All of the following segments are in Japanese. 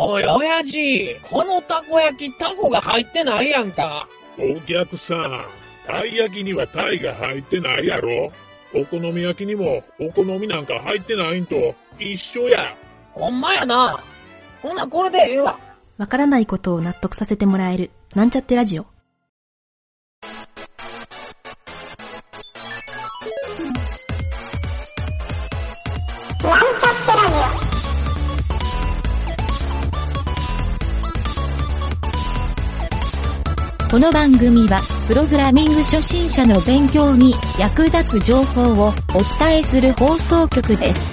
おい、親父、このたこ焼き、タコが入ってないやんか。お客さん、たい焼きにはタイが入ってないやろお好み焼きにもお好みなんか入ってないんと一緒や。ほんまやな。ほな、これでええわ。わからないことを納得させてもらえる、なんちゃってラジオ。この番組は、プログラミング初心者の勉強に役立つ情報をお伝えする放送局です。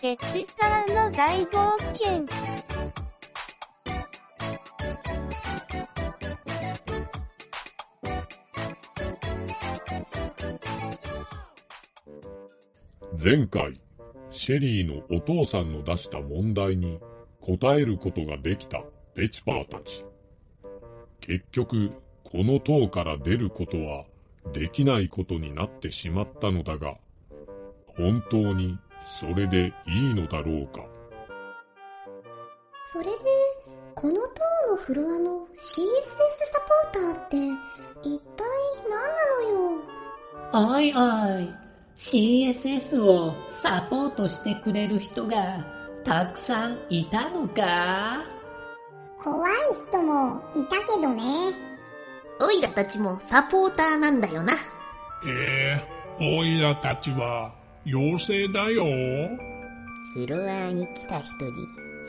ペチターの大冒険。前回、シェリーのお父さんの出した問題に答えることができたペチパーたち。結局、この塔から出ることはできないことになってしまったのだが、本当にそれでいいのだろうか？それで、この塔のフロアの CSS サポーターって、一体何なのよ？おいおい、CSS をサポートしてくれる人がたくさんいたのか？怖い人もいたけどね。オイラたちもサポーターなんだよな。ええおいらたちは妖精だよ。フロアに来た人に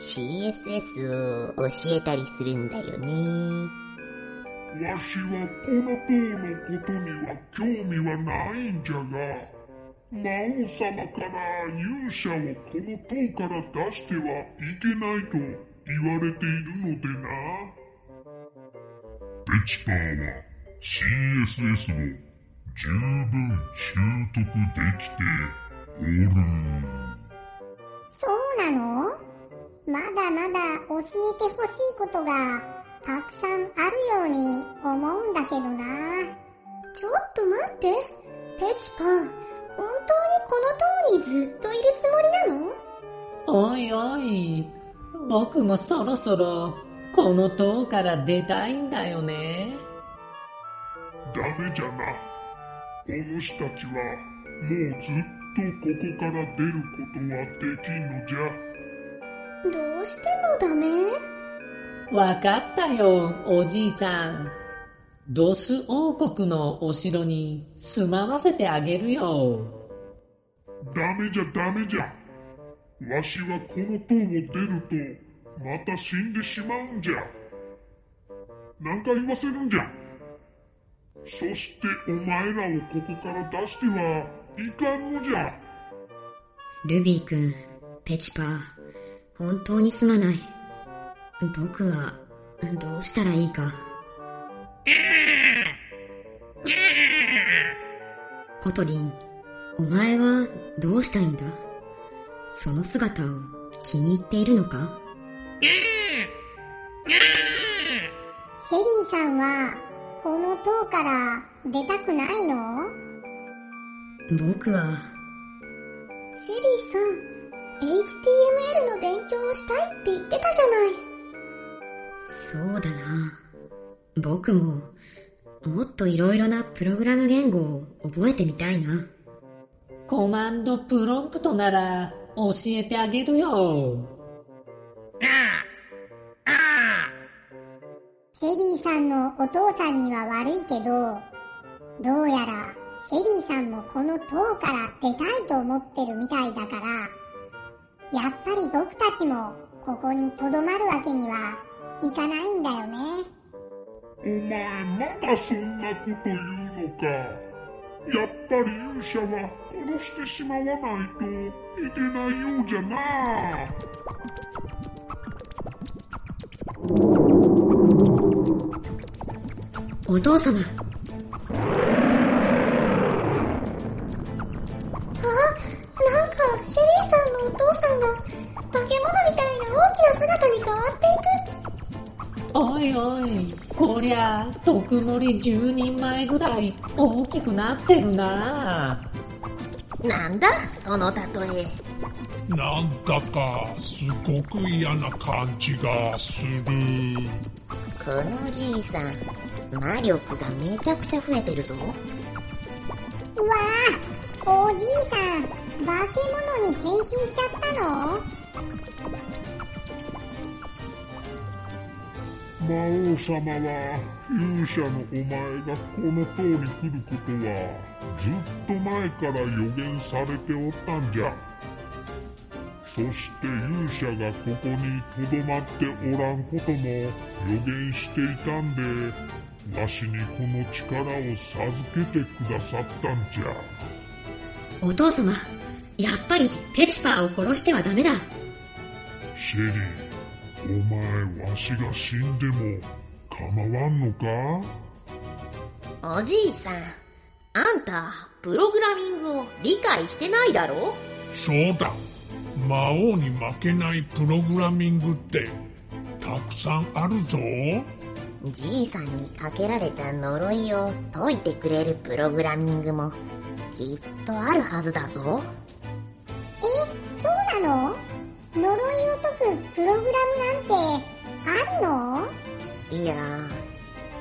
CSS を教えたりするんだよね。わしはこの塔のことには興味はないんじゃが、魔王様から勇者をこの塔から出してはいけないと言われているのでな。ペチパーは CSS を十分習得できておる。そうなの？まだまだ教えてほしいことがたくさんあるように思うんだけどな。ちょっと待って。ペチパー、本当にこの塔にずっといるつもりなの？おいおい、僕もそろそろこの塔から出たいんだよね。ダメじゃな。お主たちはもうずっとここから出ることはできんのじゃ。どうしてもダメ？わかったよ、おじいさん。ドス王国のお城に住まわせてあげるよ。ダメじゃダメじゃ。わしはこの塔を出ると、また死んでしまうんじゃ。何か言わせるんじゃ。そしてお前らをここから出してはいかんのじゃ。ルビー君、ペチパー、本当にすまない。僕は、どうしたらいいか。コトリン、お前はどうしたいん。だその姿を気に入っているのかシェリーさん。は、この塔から出たくないの僕は、シェリーさん、HTML の勉強をしたいって言ってたじゃない。そうだな。僕も、もっといろいろなプログラム言語を覚えてみたいな。コマンドプロンプトなら教えてあげるよ。シェリーさんのお父さんには悪いけど、どうやらシェリーさんもこの塔から出たいと思ってるみたいだから、やっぱり僕たちもここにとどまるわけにはいかないんだよね。お前まだそんなこと言うのか。やっぱり勇者は殺してしまわないといけないようじゃな。お父様。あ、なんかシェリーさんのお父さんが化け物みたいな大きな姿に変わっていく。おいおい、ここりゃ、特盛り10人前ぐらい大きくなってるななんだ、その例え。なんだか、すごく嫌な感じがする。このじいさん、魔力がめちゃくちゃ増えてるぞ。うわあ、おじいさん、化け物に変身しちゃったの？魔王様は勇者のお前がこの塔に来ることはずっと前から予言されておったんじゃそして勇者がここにとどまっておらんことも予言していたんでわしにこの力を授けてくださったんじゃお父様、やっぱりペチパーを殺してはダメだ。シェリーお前わしが死んでも構わんのか？おじいさん、あんた、プログラミングを理解してないだろ？そうだ。魔王に負けないプログラミングってたくさんあるぞ。じいさんにかけられた呪いを解いてくれるプログラミングもきっとあるはずだぞ。え、そうなの？呪いを解くプログラムなんてあるの？いや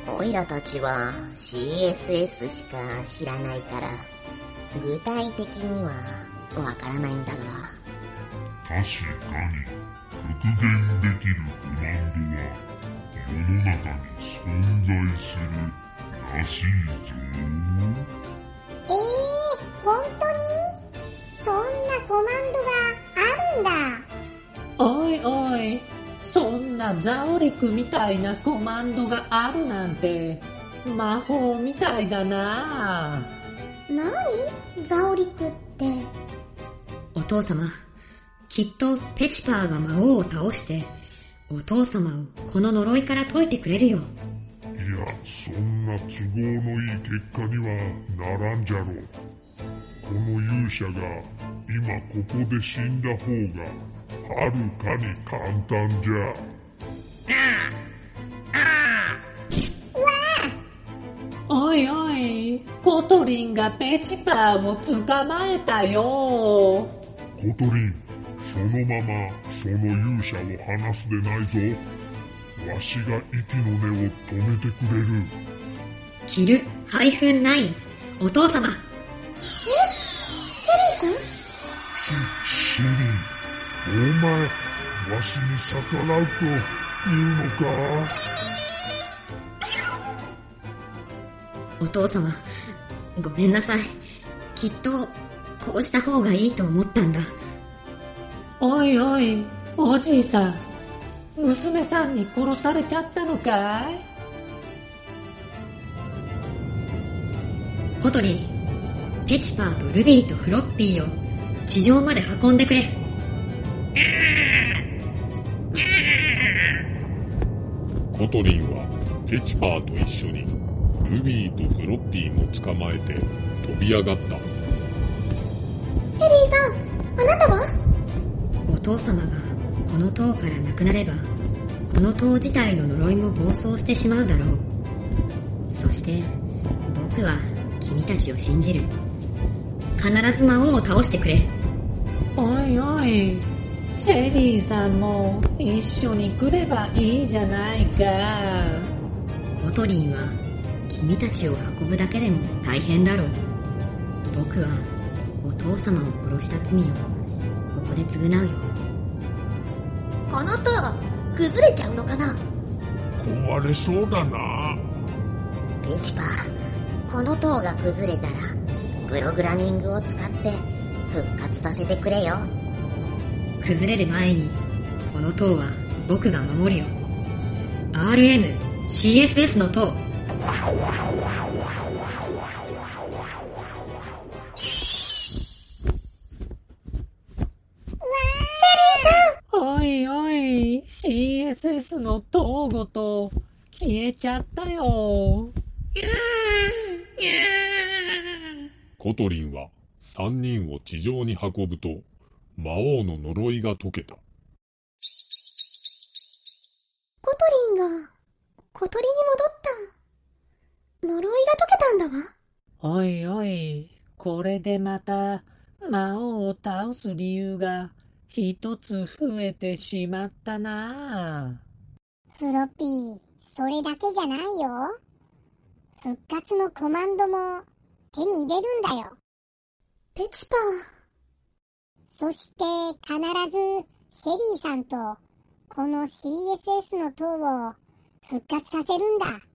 オイラたちは CSS しか知らないから具体的にはわからないんだが。確かに復元できるコマンドは世の中に存在するらしいぞ。えー、本なザオリクみたいなコマンドがあるなんて、魔法みたいだななにザオリクって？お父様、きっとペチパーが魔王を倒して、お父様をこの呪いから解いてくれるよ。いや、そんな都合のいい結果にはならんじゃろう。この勇者が今ここで死んだ方がはるかに簡単じゃ。トリンがペチパーを捕まえたよ。コトリン、そのままその勇者を離すでないぞ。わしが息の根を止めてくれる。 kill、hyphen nine、お父様。えシェリーさん？シェリー。お前、わしに逆らうというのか？お父様、ごめんなさい。きっと、こうした方がいいと思ったんだ。おいおい、おじいさん。娘さんに殺されちゃったのかい？コトリン、ペチパーとルビーとフロッピーを地上まで運んでくれ。コトリンはペチパーと一緒にルビーとフロッピーも捕まえて飛び上がった。シェリーさん、あなたは？お父様がこの塔からなくなれば、この塔自体の呪いも暴走してしまうだろう。そして、僕は君たちを信じる。必ず魔王を倒してくれ。おいおい、シェリーさんも一緒に来ればいいじゃないか。コトリンは君たちを運ぶだけでも大変だろう。僕はお父様を殺した罪をここで償うよ。この塔、崩れちゃうのかな？壊れそうだな。ペチパー、この塔が崩れたら、プログラミングを使って復活させてくれよ。崩れる前に、この塔は僕が守るよ。RM、CSS の塔。おいおい、CSS の塔ごと消えちゃったよ。コトリンは3人を地上に運ぶと、魔王の呪いが解けた。コトリンが小鳥に戻った。呪いが解けたんだわ。おいおい、これでまた魔王を倒す理由が一つ増えてしまったなフロッピー、それだけじゃないよ。復活のコマンドも手に入れるんだよ。ペチパー。そして必ずシェリーさんとこの CSS の塔を復活させるんだ。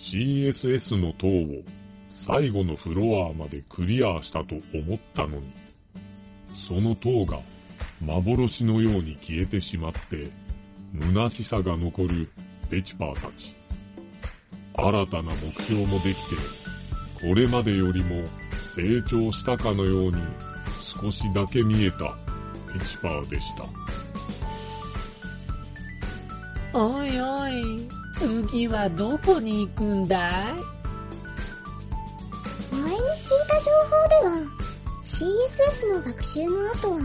CSS の塔を最後のフロアまでクリアしたと思ったのに、その塔が幻のように消えてしまって、虚しさが残るペチパーたち。新たな目標もできて、これまでよりも成長したかのように少しだけ見えたペチパーでした。おいおい、次はどこに行くんだい？前に聞いた情報では CSS の学習の後は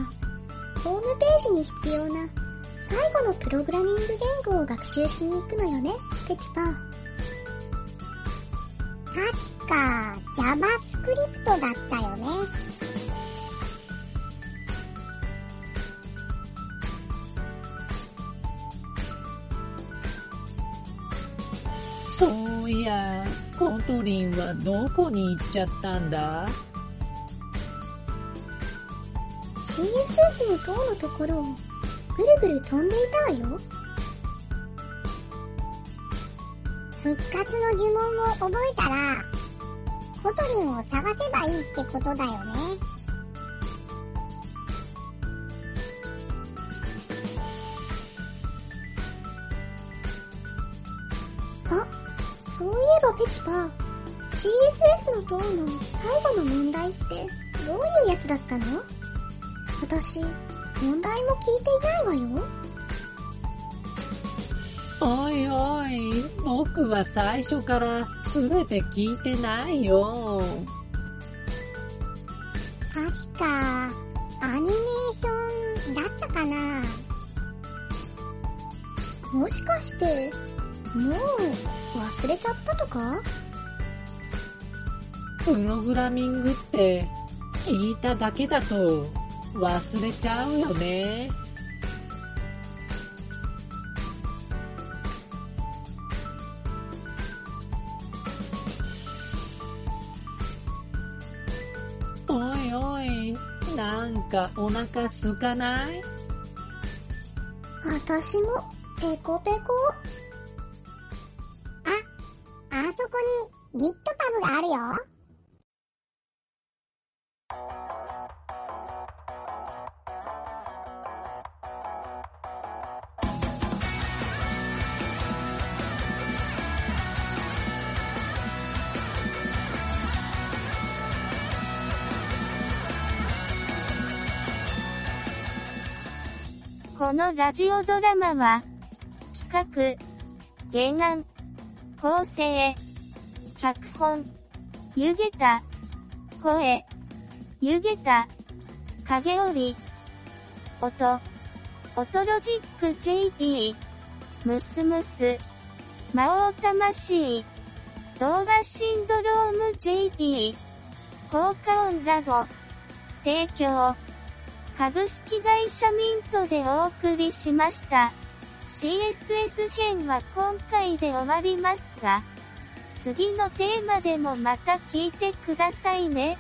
ホームページに必要な最後のプログラミング言語を学習しに行くのよね、ペチパ。確か JavaScript だったよね。そういや、コトリンはどこに行っちゃったんだ？CSS の塔のところをぐるぐる飛んでいたわよ。復活の呪文を覚えたら、コトリンを探せばいいってことだよね。ペチパー、CSS の塔の最後の問題ってどういうやつだったの？私、問題も聞いていないわよ。おいおい、僕は最初から全て聞いてないよ。確か、アニメーションだったかな？もしかして、もう忘れちゃったとか？プログラミングって聞いただけだと忘れちゃうよね。おいおい、なんかお腹すかない？私も、ペコペコ。そこに GitPub があるよ。このラジオドラマは、企画、原案、構成、脚本、ゆげた、声、ゆげた、影織、音、音ロジック JP、ムスムス、魔王魂、動画シンドローム JP、効果音ラボ、提供、株式会社ミントでお送りしました。CSS 編は今回で終わりますが、次のテーマでもまた聞いてくださいね。